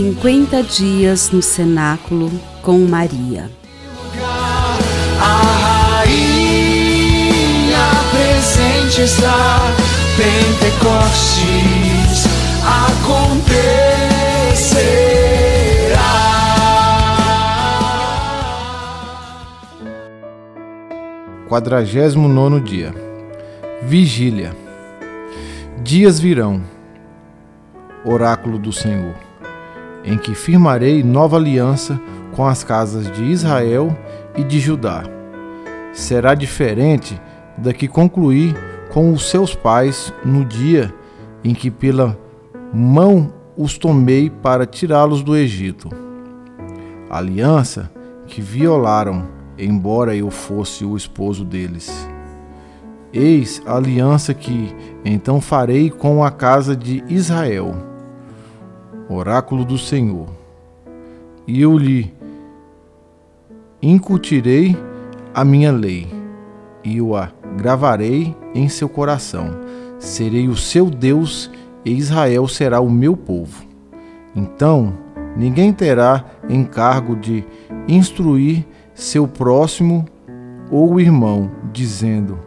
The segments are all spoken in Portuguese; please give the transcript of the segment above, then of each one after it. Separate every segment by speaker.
Speaker 1: 50 dias no cenáculo com Maria.
Speaker 2: A rainha presente está, Pentecostes acontecerá.
Speaker 3: Quadragésimo nono dia. Vigília. Dias virão, oráculo do Senhor, em que firmarei nova aliança com as casas de Israel e de Judá. Será diferente da que concluí com os seus pais no dia em que pela mão os tomei para tirá-los do Egito. Aliança que violaram, embora eu fosse o esposo deles. Eis a aliança que então farei com a casa de Israel, oráculo do Senhor. E eu lhe incutirei a minha lei, e eu a gravarei em seu coração. Serei o seu Deus, e Israel será o meu povo. Então, ninguém terá encargo de instruir seu próximo ou irmão, dizendo: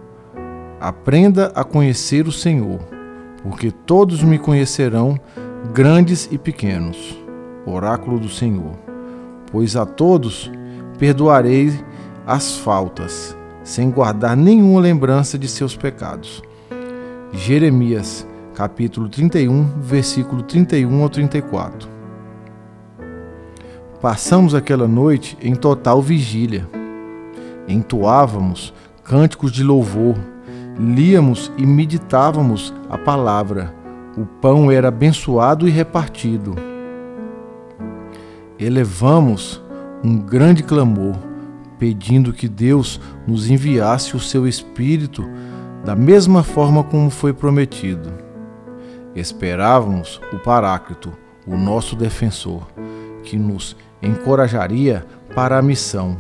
Speaker 3: Aprenda a conhecer o Senhor, porque todos me conhecerão, grandes e pequenos. Oráculo do Senhor. Pois a todos perdoarei as faltas, sem guardar nenhuma lembrança de seus pecados. Jeremias, capítulo 31, versículo 31 ao 34. Passamos aquela noite em total vigília. Entoávamos cânticos de louvor líamos e meditávamos a palavra. O pão era abençoado e repartido. Elevamos um grande clamor, pedindo que Deus nos enviasse o seu Espírito da mesma forma como foi prometido. Esperávamos o Paráclito, o nosso defensor, que nos encorajaria para a missão.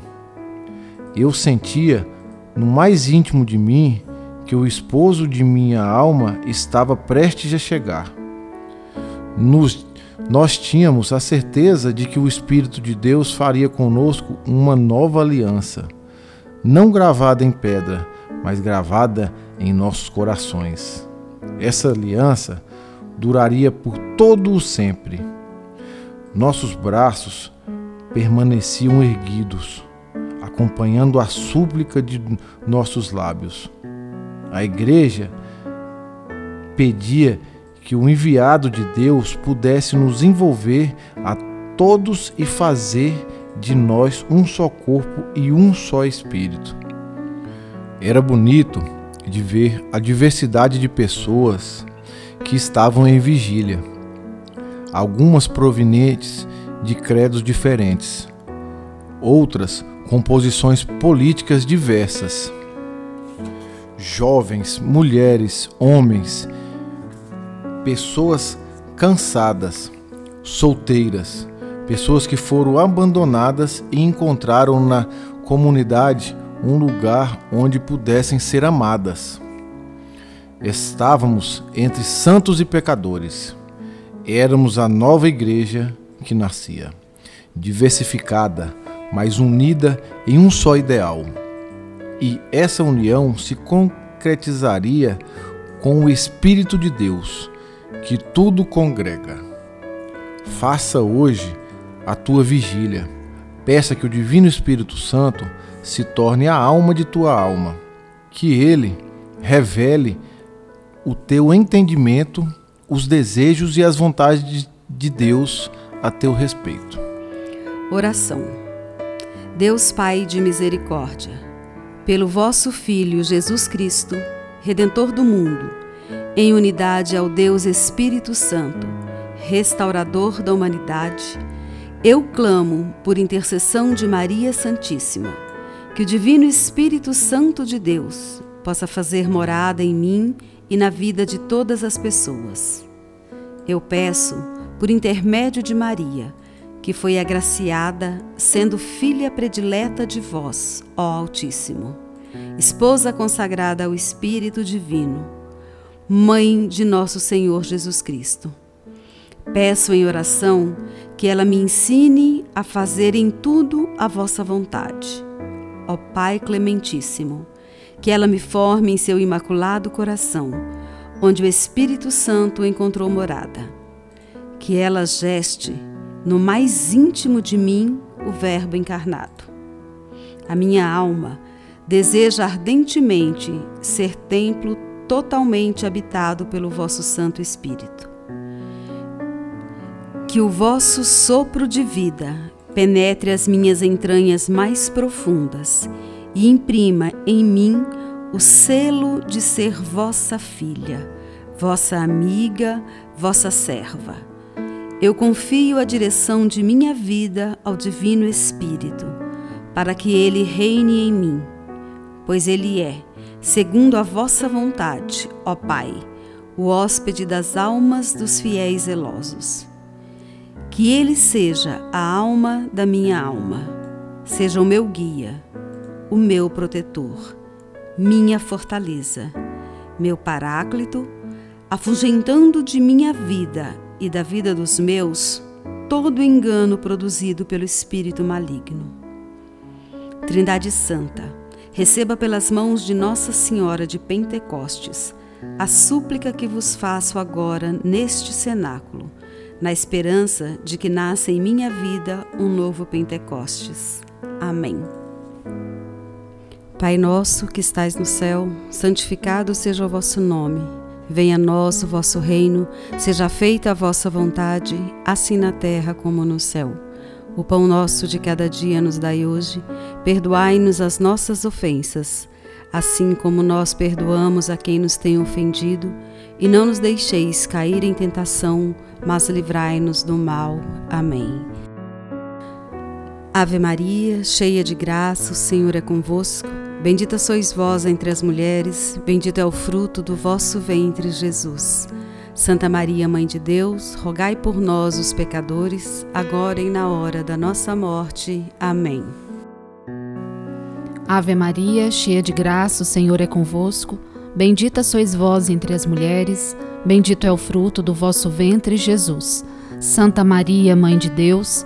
Speaker 3: Eu sentia no mais íntimo de mim que o esposo de minha alma estava prestes a chegar. Nos, nós tínhamos a certeza de que o Espírito de Deus faria conosco uma nova aliança, não gravada em pedra, mas gravada em nossos corações. Essa aliança duraria por todo o sempre. Nossos braços permaneciam erguidos, acompanhando a súplica de nossos lábios. A igreja pedia que o enviado de Deus pudesse nos envolver a todos e fazer de nós um só corpo e um só espírito. Era bonito de ver a diversidade de pessoas que estavam em vigília, algumas provenientes de credos diferentes, outras com posições políticas diversas jovens, mulheres, homens, pessoas cansadas, solteiras, pessoas que foram abandonadas e encontraram na comunidade um lugar onde pudessem ser amadas. Estávamos entre santos e pecadores. Éramos a nova igreja que nascia, diversificada, mas unida em um só ideal e essa união se concretizaria com o Espírito de Deus, que tudo congrega. Faça hoje a tua vigília. Peça que o Divino Espírito Santo se torne a alma de tua alma, que ele revele o teu entendimento, os desejos e as vontades de Deus a teu respeito.
Speaker 1: Oração. Deus Pai de misericórdia, pelo vosso Filho Jesus Cristo, Redentor do mundo, em unidade ao Deus Espírito Santo, restaurador da humanidade, eu clamo por intercessão de Maria Santíssima, que o Divino Espírito Santo de Deus possa fazer morada em mim e na vida de todas as pessoas. Eu peço, por intermédio de Maria, que foi agraciada, sendo filha predileta de vós, ó Altíssimo, esposa consagrada ao Espírito Divino, mãe de nosso Senhor Jesus Cristo. Peço em oração que ela me ensine a fazer em tudo a vossa vontade. Ó Pai Clementíssimo, que ela me forme em seu imaculado coração, onde o Espírito Santo encontrou morada. Que ela geste no mais íntimo de mim o Verbo encarnado. A minha alma deseja ardentemente ser templo totalmente habitado pelo vosso Santo Espírito. Que o vosso sopro de vida penetre as minhas entranhas mais profundas e imprima em mim o selo de ser vossa filha, vossa amiga, vossa serva. Eu confio a direção de minha vida ao Divino Espírito, para que ele reine em mim, pois ele é, segundo a vossa vontade, ó Pai, o hóspede das almas dos fiéis zelosos. Que ele seja a alma da minha alma, seja o meu guia, o meu protetor, minha fortaleza, meu paráclito, afugentando de minha vida e da vida dos meus todo engano produzido pelo espírito maligno. Trindade Santa, receba pelas mãos de Nossa Senhora de Pentecostes a súplica que vos faço agora neste cenáculo na esperança de que nasça em minha vida um novo Pentecostes. Amém. Pai nosso que estais no céu, santificado seja o vosso nome. Venha a nós o vosso reino, seja feita a vossa vontade, assim na terra como no céu. O pão nosso de cada dia nos dai hoje, perdoai-nos as nossas ofensas, assim como nós perdoamos a quem nos tem ofendido, e não nos deixeis cair em tentação, mas livrai-nos do mal. Amém. Ave Maria, cheia de graça, o Senhor é convosco. Bendita sois vós entre as mulheres, bendito é o fruto do vosso ventre, Jesus. Santa Maria, Mãe de Deus, rogai por nós, os pecadores, agora e na hora da nossa morte. Amém.
Speaker 4: Ave Maria, cheia de graça, o Senhor é convosco. Bendita sois vós entre as mulheres, Bendito é o fruto do vosso ventre, Jesus. Santa Maria, Mãe de Deus,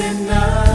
Speaker 2: Cenáculo